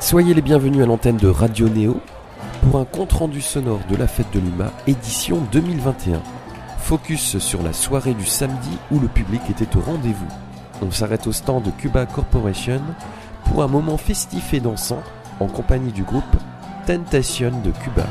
Soyez les bienvenus à l'antenne de Radio Néo pour un compte-rendu sonore de la fête de Lima, édition 2021. Focus sur la soirée du samedi où le public était au rendez-vous. On s'arrête au stand de Cuba Corporation pour un moment festif et dansant en compagnie du groupe Tentation de Cuba.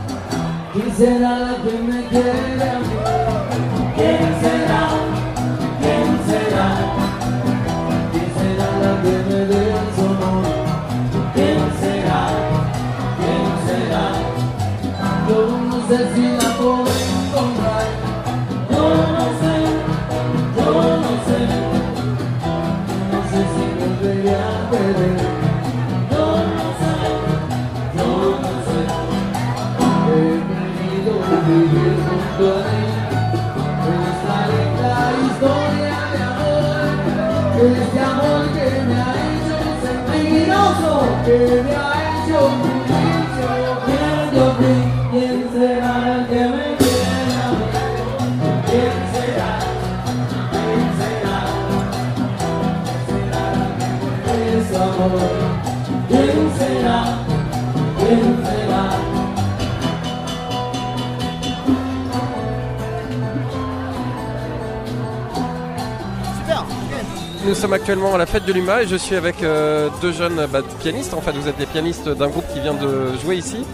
Nous sommes actuellement à la fête de l'UMA et je suis avec euh, deux jeunes bah, pianistes. En fait, vous êtes des pianistes d'un groupe qui vient de jouer ici.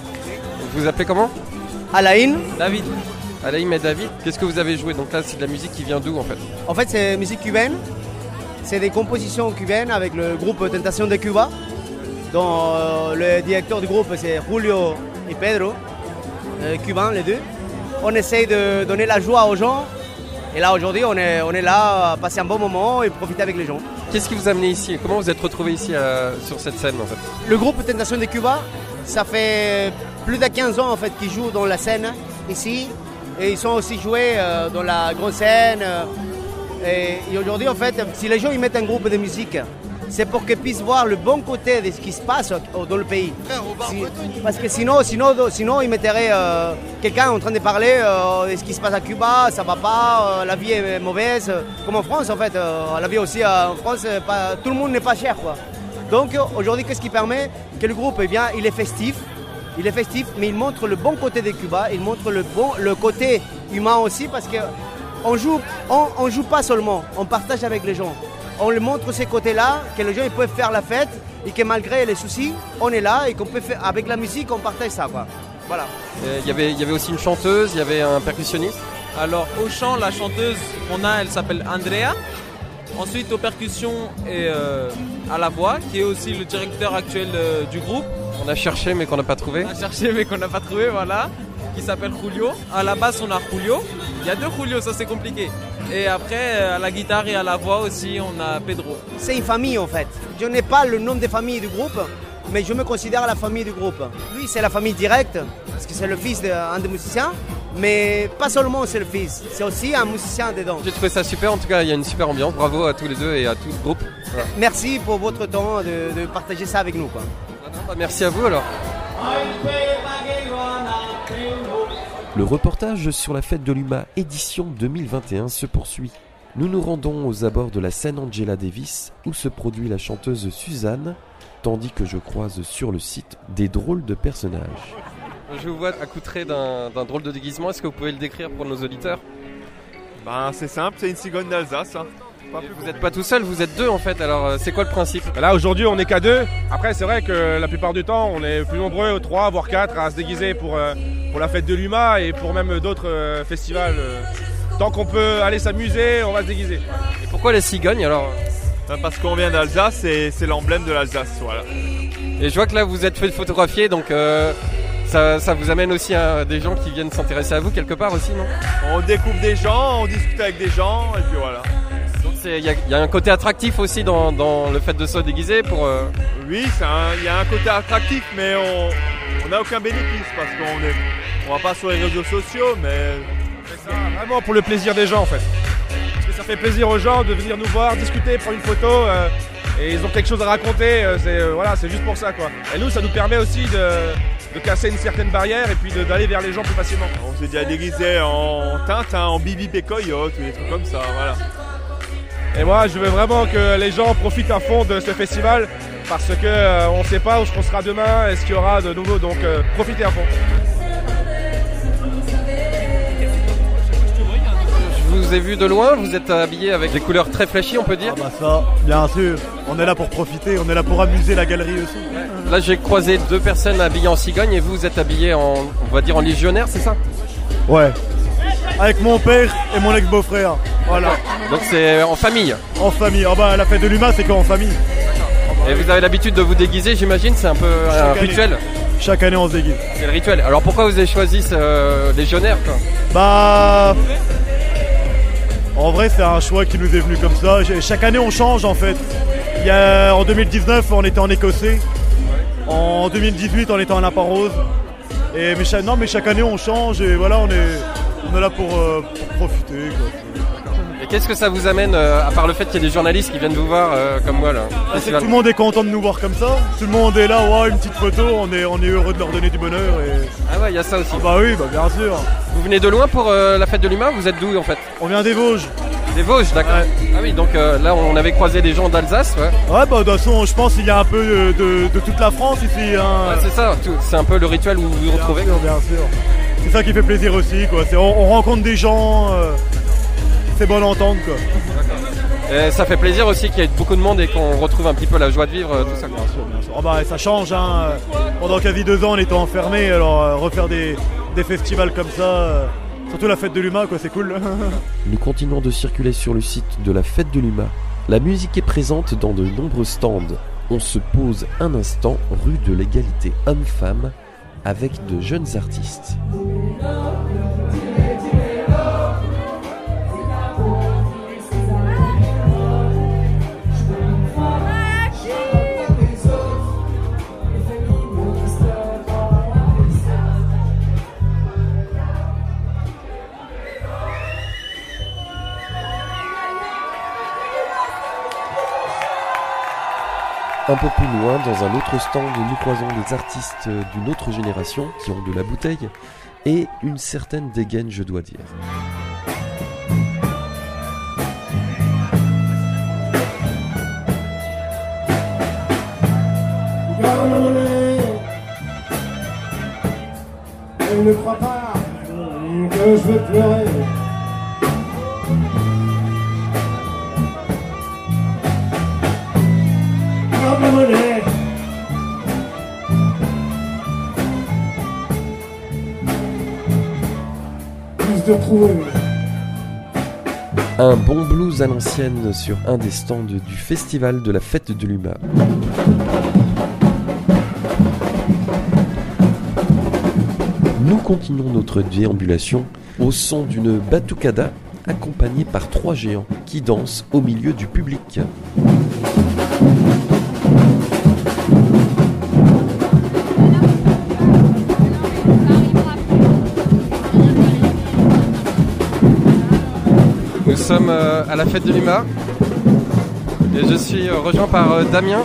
Vous vous appelez comment? Alain. David. Alain et David. Qu'est-ce que vous avez joué? Donc là, c'est de la musique qui vient d'où en fait? En fait, c'est musique cubaine. C'est des compositions cubaines avec le groupe Tentation de Cuba, dont euh, le directeur du groupe c'est Julio et Pedro, euh, cubains les deux. On essaye de donner la joie aux gens et là aujourd'hui, on est, on est là à passer un bon moment et profiter avec les gens. Qu'est-ce qui vous a amené ici? Comment vous êtes retrouvé ici euh, sur cette scène en fait? Le groupe Tentation de Cuba, ça fait plus de 15 ans en fait qu'ils jouent dans la scène ici. Et ils sont aussi joués dans la grande scène. et, et aujourd'hui en fait, si les gens ils mettent un groupe de musique, c'est pour qu'ils puissent voir le bon côté de ce qui se passe dans le pays. Si- parce que sinon, sinon, sinon ils mettraient euh, quelqu'un en train de parler euh, de ce qui se passe à Cuba, ça va pas, euh, la vie est mauvaise, comme en France en fait. la vie aussi en France, pas- tout le monde n'est pas cher quoi. Donc aujourd'hui, qu'est-ce qui permet que le groupe, eh bien, il est festif, il est festif, mais il montre le bon côté de Cuba, il montre le bon, le côté humain aussi, parce que on joue, on, on joue pas seulement, on partage avec les gens. On le montre ces côtés-là, que les gens ils peuvent faire la fête et que malgré les soucis, on est là et qu'on peut faire avec la musique, on partage ça quoi. Voilà. Euh, Il y avait- il y avait aussi une chanteuse, il y avait un percussionniste. Alors au chant, la chanteuse qu'on a, elle s'appelle Andrea. Ensuite aux percussions et euh, à la voix, qui est aussi le directeur actuel euh, du groupe. On a cherché mais qu'on n'a pas trouvé. On a cherché mais qu'on n'a pas trouvé, voilà. Qui s'appelle Julio. À la basse on a Julio. Il y a deux Julio, ça c'est compliqué. Et après euh, à la guitare et à la voix aussi on a Pedro. C'est une famille en fait. Je n'ai pas le nom de famille du groupe, mais je me considère la famille du groupe. Lui, c'est la famille directe, parce que c'est le fils d'un des musiciens, mais pas seulement c'est le fils, c'est aussi un musicien dedans. J'ai trouvé ça super, en tout cas il y a une super ambiance. Bravo à tous les deux et à tout le groupe. Voilà. Merci pour votre temps de, de partager ça avec nous. Quoi. Bah, Merci à vous alors. Le reportage sur la fête de l'UMA édition 2021 se poursuit. Nous nous rendons aux abords de la scène Angela Davis où se produit la chanteuse Suzanne, tandis que je croise sur le site des drôles de personnages. Je vous vois accoutré d'un drôle de déguisement, est-ce que vous pouvez le décrire pour nos auditeurs? Ben, c'est simple, c'est une cigogne d'Alsace. hein. Vous n'êtes pas tout seul, vous êtes deux en fait, alors euh, c'est quoi le principe? Là aujourd'hui on est qu'à deux. Après c'est vrai que la plupart du temps on est plus nombreux, trois voire quatre à se déguiser pour, euh, pour la fête de l'UMA et pour même d'autres euh, festivals. euh. Tant qu'on peut aller s'amuser, on va se déguiser. Et pourquoi les cigognes alors Ben, Parce qu'on vient d'Alsace et c'est l'emblème de l'Alsace. Voilà. Et je vois que là vous êtes fait photographier, donc euh, ça, ça vous amène aussi à des gens qui viennent s'intéresser à vous quelque part aussi, non? On découvre des gens, on discute avec des gens et puis voilà. Donc c'est- il y, a- il y a un côté attractif aussi dans, dans le fait de se déguiser pour... euh, Oui, il y a un côté attractif, mais on on n'a aucun bénéfice parce qu'on est, on va pas sur les réseaux sociaux, mais C'est ça, vraiment pour le plaisir des gens en fait. Parce que ça fait plaisir aux gens de venir nous voir, discuter, prendre une photo. euh, et ils ont quelque chose à raconter. euh, c'est euh, voilà, c'est juste pour ça quoi. Et nous ça nous permet aussi de, de casser une certaine barrière et puis de- d'aller vers les gens plus facilement. on s'est déjà déguisé en Tintin, en Bibi et Coyote ou des trucs comme ça. Voilà. Et moi, je veux vraiment que les gens profitent à fond de ce festival parce que euh, on ne sait pas où on sera demain et ce qu'il y aura de nouveau. Donc, euh, profitez à fond. Vous ai vu de loin, vous êtes habillé avec des couleurs très flashy, on peut dire. Ah bah ça, bien sûr. On est là pour profiter, on est là pour amuser la galerie aussi. Là, j'ai croisé deux personnes habillées en cigogne et vous, vous êtes habillé en, on va dire, en légionnaire, c'est ça? Ouais. Avec mon père et mon ex-beau-frère. Voilà. Donc c'est en famille? En famille. Ah bah la fête de l'humain, c'est qu'en famille? Et vous avez l'habitude de vous déguiser, j'imagine, c'est un peu un Chaque année. rituel? Chaque année, on se déguise. C'est le rituel. Alors pourquoi vous avez choisi ce euh, légionnaire quoi? Bah. En vrai, c'est un choix qui nous est venu comme ça. Chaque année, on change en fait. En 2019, on était en écossais. En 2018, on était en lapin rose. Et mais chaque, non, mais chaque année, on change et voilà, on est, là pour, euh, profiter. Qu'est-ce que ça vous amène, euh, à part le fait qu'il y a des journalistes qui viennent vous voir euh, comme moi là Ah, tout le monde est content de nous voir comme ça. Tout le monde est là, ouais, une petite photo. On est, on est heureux de leur donner du bonheur. Et... Ah ouais, il y a ça aussi. Ah bah oui, bah bien sûr. Vous venez de loin pour euh, la fête de l'humain Vous êtes d'où en fait? On vient des Vosges. Des Vosges, d'accord. Ouais. Ah oui, donc euh, là on avait croisé des gens d'Alsace, ouais. Ouais, bah de toute façon, je pense qu'il y a un peu de, de- de toute la France ici. Hein. Ouais, c'est ça, c'est un peu le rituel où vous vous Bien retrouvez. sûr, bien sûr. C'est ça qui fait plaisir aussi, quoi. On, on rencontre des gens, euh, c'est bon d'entendre, quoi. Et ça fait plaisir aussi qu'il y ait beaucoup de monde et qu'on retrouve un petit peu la joie de vivre, euh, tout ça. quoi. Oh bah, ça change, hein. Pendant quasi deux ans, on était enfermés, alors euh, refaire des, des festivals comme ça, euh, surtout la fête de l'humain, quoi, c'est cool. Nous continuons de circuler sur le site de la Fête de l'Humain. La musique est présente dans de nombreux stands. On se pose un instant rue de l'égalité homme-femme avec de jeunes artistes. Un peu plus loin, dans un autre stand, nous croisons des artistes d'une autre génération qui ont de la bouteille et une certaine dégaine, je dois dire. Ne pas je pleurer. Un bon blues à l'ancienne sur un des stands du festival de la fête de l'Huma. Nous continuons notre déambulation au son d'une batucada accompagnée par trois géants qui dansent au milieu du public. Sommes euh, à la fête de l'UMA et je suis euh, rejoint par euh, Damien.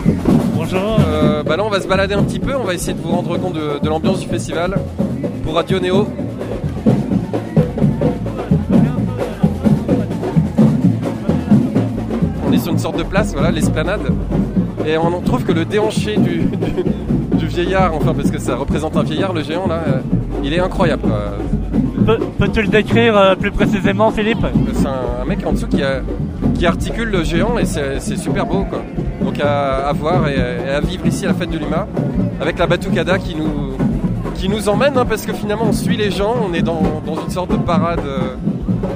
Bonjour. Euh, bah là on va se balader un petit peu, on va essayer de vous rendre compte de, de l'ambiance du festival pour Radio Néo. On est sur une sorte de place, voilà, l'esplanade. Et on trouve que le déhanché du, du- du vieillard, enfin parce que ça représente un vieillard, le géant là, il est incroyable. quoi. Peux- Peux-tu le décrire euh, plus précisément, Philippe? C'est un, un mec en dessous qui, a- qui articule le géant et c'est super beau quoi. Donc à, à voir et, et à vivre ici à la fête de l'UMA avec la Batucada qui nous, qui nous emmène hein, parce que finalement on suit les gens, on est dans, dans une sorte de parade. euh,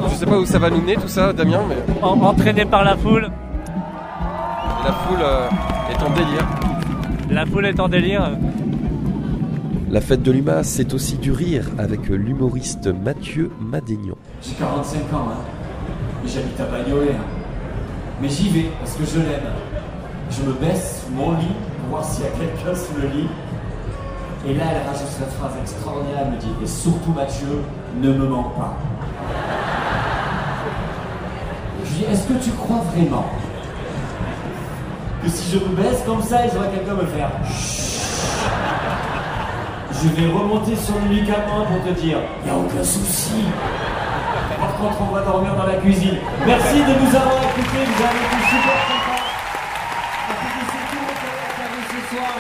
je sais pas où ça va nous mener tout ça, Damien, mais En- Entraîné par la foule. la foule euh, est en délire. La foule est en délire. La fête de l'Huma, c'est aussi du rire avec l'humoriste Mathieu Madénian. J'ai 45 ans, hein. J'habite à Bagnolet. hein. Mais j'y vais parce que je l'aime. Je me baisse sous mon lit pour voir s'il y a quelqu'un sous le lit. Et là, elle rajoute cette phrase extraordinaire. Elle me dit Et surtout, Mathieu, ne me mens pas. Je lui dis Est-ce que tu crois vraiment que si je me baisse comme ça, il y aura quelqu'un me faire? Chut Je vais remonter sur le lit calmement pour te dire Il n'y a aucun souci. par contre, on va dormir dans la cuisine. Merci de nous avoir écoutés, vous avez été super sympas.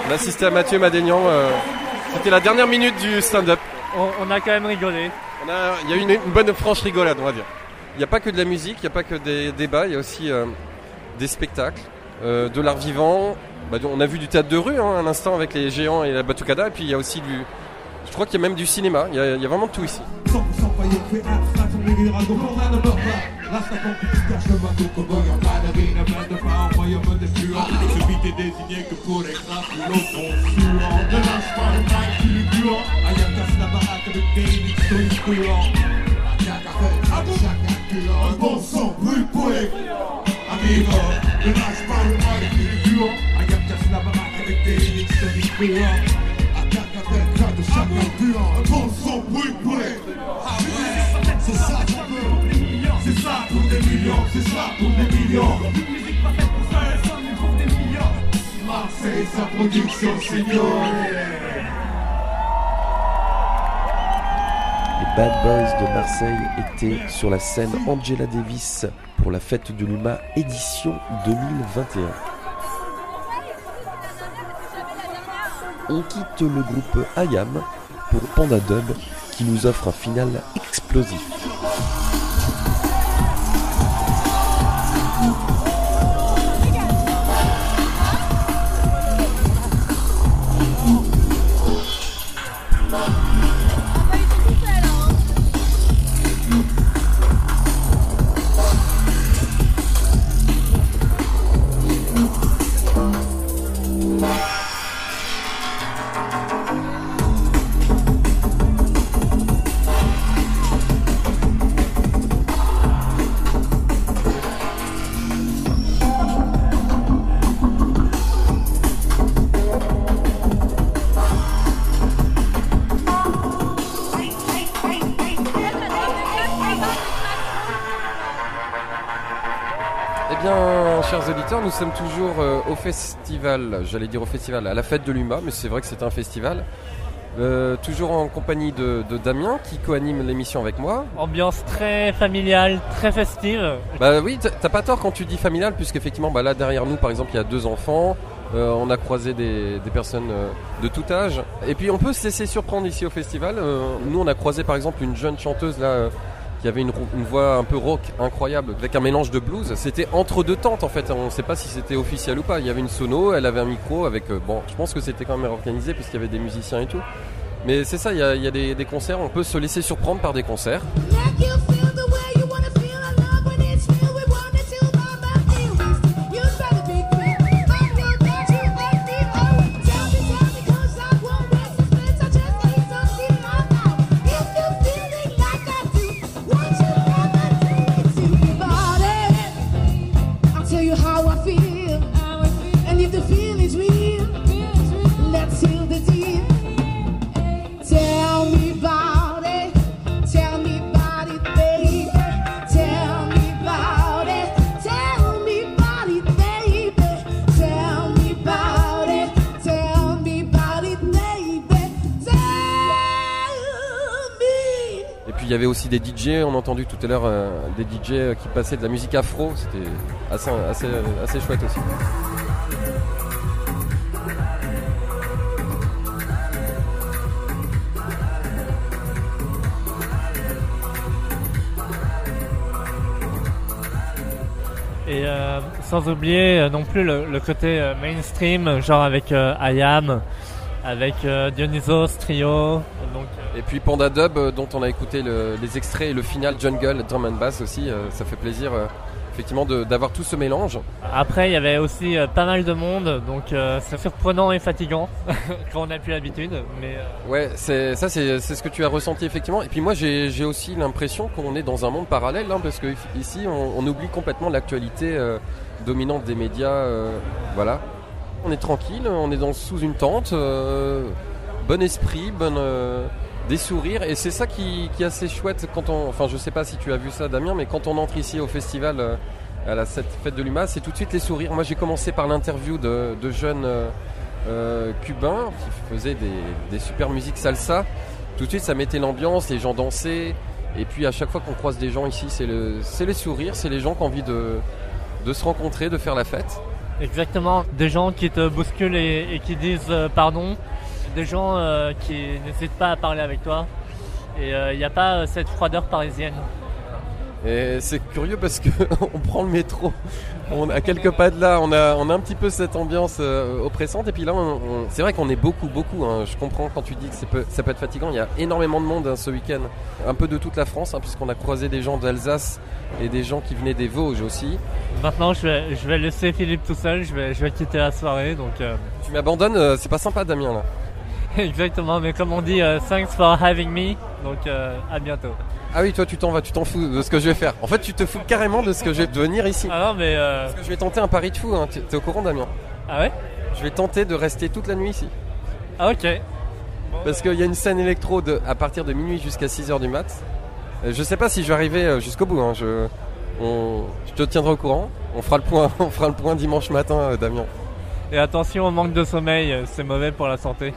On a assisté à Mathieu Madénian. euh, C'était la dernière minute du stand-up. On, on a quand même rigolé. A- Il y a eu une, une bonne franche rigolade, on va dire. Il n'y a pas que de la musique, il n'y a pas que des débats, il y a aussi euh, des spectacles, euh, de l'art vivant. Bah, on a vu du théâtre de rue hein, à l'instant avec les géants et la batucada, et puis il y a aussi du. Je crois qu'il y a même du cinéma, il y a, y vraiment de tout ici. 100% paillé, fait abstract, on est rado, on a ne meurt pas. Rasta quand tu caches le bateau, comme il y a pas de vie, ne mène de pas, envoyement de fluents. Celui t'est désigné que pour les crapes, l'autre sont suants. Ne lâche pas le mic, tu le guant. Aïe, casse la baraque avec des mix, ton brûlant. À chaque acculant, un bon brûle pour les lâche pas le Un pour C'est ça qu'on veut C'est ça pour des millions C'est ça pour des millions Marseille, sa production, senior Les Bad Boys de Marseille étaient sur la scène Angela Davis pour la fête de l'UMA édition 2021. On quitte le groupe IAM pour Panda Dub qui nous offre un final explosif. Sommes toujours euh, au festival, j'allais dire au festival, à la fête de l'UMA, mais c'est vrai que c'est un festival. Euh, toujours en compagnie de, de Damien qui co-anime l'émission avec moi. Ambiance très familiale, très festive. Bah oui, t'as- pas tort quand tu dis familial, puisqu'effectivement, bah là derrière nous, par exemple, il y a deux enfants. Euh, on a croisé des, des personnes euh, de tout âge. Et puis on peut se laisser surprendre ici au festival. Nous, on a croisé par exemple une jeune chanteuse là. Qui avait une, voix un peu rock incroyable avec un mélange de blues. C'était entre deux tentes en fait. On ne sait pas si c'était officiel ou pas. Il y avait une sono, elle avait un micro avec. euh, bon, je pense que c'était quand même organisé puisqu'il y avait des musiciens et tout. Mais c'est ça, il y a, des concerts. On peut se laisser surprendre par des concerts. Des DJ, on a entendu tout à l'heure euh, des DJ qui passaient de la musique afro, c'était assez, assez, assez chouette aussi. Et euh, sans oublier euh, non plus le, côté euh, mainstream, genre avec euh, IAM, avec euh, Dionysos, Trio. Et puis Panda Dub euh, dont on a écouté le- les extraits et le final Jungle, Drum and Bass aussi, euh, ça fait plaisir euh, effectivement d'avoir tout ce mélange. Après, il y avait aussi euh, pas mal de monde, donc euh, c'est surprenant et fatigant quand on n'a plus l'habitude. Mais euh, Ouais, c'est ça, c'est ce que tu as ressenti effectivement. Et puis moi, j'ai aussi l'impression qu'on est dans un monde parallèle, hein, parce que ici, on, on oublie complètement l'actualité dominante des médias. voilà, on est tranquille, on est dans sous une tente, bon esprit, bonne, des sourires, et c'est ça qui, est assez chouette quand on. Enfin, je sais pas si tu as vu ça, Damien, mais quand on entre ici au festival. euh, à la cette fête de l'UMA, c'est tout de suite les sourires. Moi, j'ai commencé par l'interview de, jeunes euh, euh, cubains qui faisaient des, super musiques salsa. Tout de suite, ça mettait l'ambiance, les gens dansaient. Et puis à chaque fois qu'on croise des gens ici, c'est le, c'est les sourires, c'est les gens qui ont envie de, de se rencontrer, de faire la fête. Exactement, des gens qui te bousculent et, qui disent pardon, des gens euh, qui n'hésitent pas à parler avec toi. Et il n'y a pas euh, cette froideur parisienne. Et c'est curieux parce que on prend le métro, on a quelques pas de là, on a, on a un petit peu cette ambiance euh, oppressante. Et puis là, c'est vrai qu'on est beaucoup, beaucoup. hein. Je comprends quand tu dis que peu- ça peut être fatigant. Il y a énormément de monde hein, ce week-end, un peu de toute la France, hein, puisqu'on a croisé des gens d'Alsace et des gens qui venaient des Vosges aussi. Maintenant, je vais, je vais laisser Philippe tout seul, je vais, je vais quitter la soirée. Donc, euh, Tu m'abandonnes, euh, c'est pas sympa, Damien là. exactement, mais comme on dit, euh, thanks for having me. Donc, euh, à bientôt. Ah oui, toi tu t'en vas, tu t'en fous de ce que je vais faire. En fait, tu te fous carrément de ce que je vais devenir ici. Ah non, mais. euh, Parce que je vais tenter un pari de fou. Hein. T'es au courant, Damien Ah ouais? Je vais tenter de rester toute la nuit ici. Ah ok. Parce qu'il y a une scène électro de, à partir de minuit jusqu'à 6h du mat. Euh, Je sais pas si je vais arriver jusqu'au bout. hein. Je, on- je te tiendrai au courant. On fera le point, on fera le point dimanche matin, Damien. Et attention au manque de sommeil, c'est mauvais pour la santé.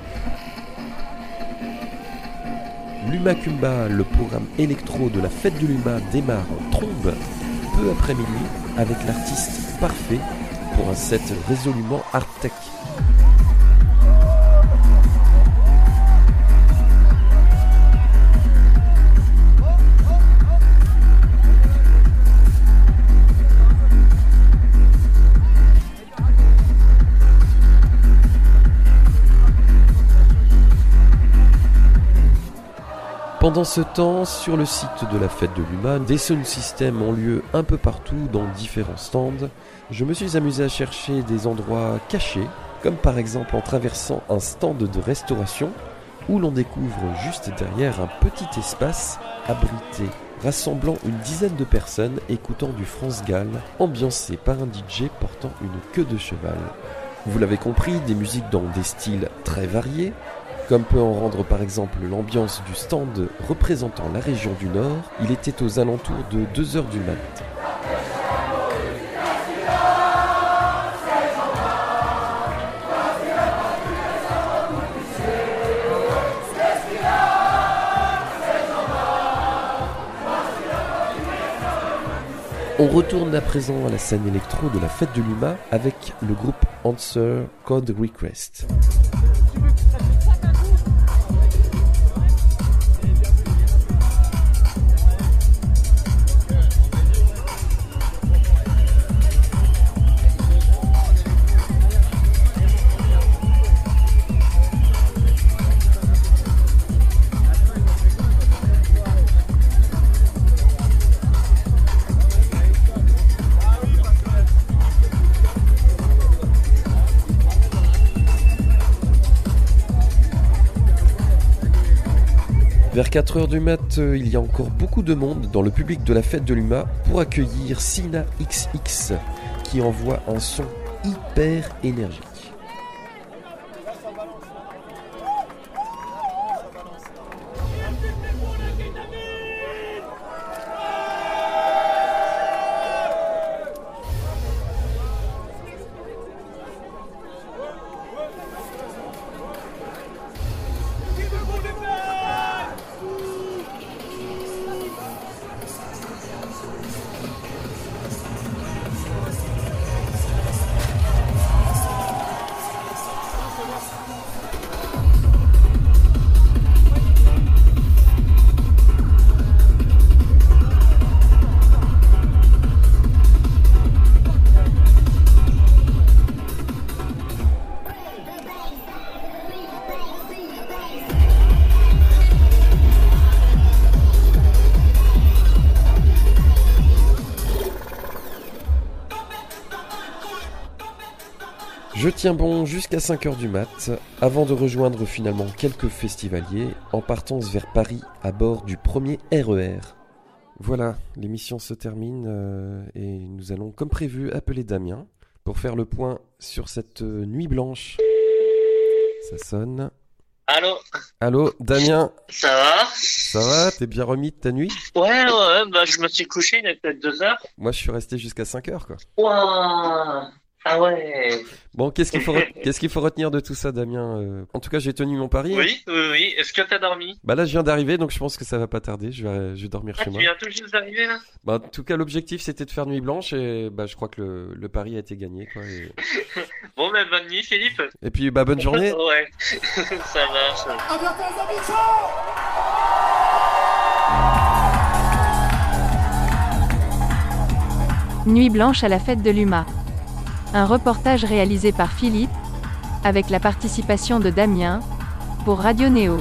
L'Uma Kumba, le programme électro de la fête de l'Uma, démarre en trombe peu après minuit avec l'artiste parfait pour un set résolument art tech. Pendant ce temps, sur le site de la fête de l'Uma, des sound systems ont lieu un peu partout dans différents stands. Je me suis amusé à chercher des endroits cachés, comme par exemple en traversant un stand de restauration où l'on découvre juste derrière un petit espace abrité, rassemblant une dizaine de personnes écoutant du France Gall, ambiancé par un DJ portant une queue de cheval. Vous l'avez compris, des musiques dans des styles très variés, comme peut en rendre par exemple l'ambiance du stand représentant la région du Nord, il était aux alentours de 2h du mat. On retourne à présent à la scène électro de la fête de l'UMA avec le groupe Answer Code Request. Vers 4h du mat, euh, il y a encore beaucoup de monde dans le public de la fête de l'UMA pour accueillir Sina XX qui envoie un son hyper énergique. Je tiens bon jusqu'à 5h du mat, avant de rejoindre finalement quelques festivaliers en partance vers Paris à bord du premier RER. Voilà, l'émission se termine euh, et nous allons comme prévu appeler Damien pour faire le point sur cette euh, nuit blanche. Ça sonne. Allô? Allô, Damien, Ça va? Ça va? T'es bien remis de ta nuit? Ouais, ouais, bah je me suis couché il y a peut-être deux heures. Moi je suis resté jusqu'à 5h quoi. Ouah Ah ouais. Bon, qu'est-ce qu'il faut, re- qu'est-ce qu'il faut retenir de tout ça, Damien Euh, En tout cas, j'ai tenu mon pari. Oui, oui, oui. Est-ce que t'as dormi? Bah là, je viens d'arriver, donc je pense que ça va pas tarder. Je vais, je vais dormir Ah, chez tu moi. viens tout juste d'arriver là? Bah, en tout cas, l'objectif, c'était de faire nuit blanche, et bah, je crois que le, le pari a été gagné, quoi. Et, Bon, ben bonne nuit, Philippe. et puis, bah, bonne journée. ouais, ça marche. Nuit blanche à la fête de l'UMA. Un reportage réalisé par Philippe, avec la participation de Damien, pour Radio Néo.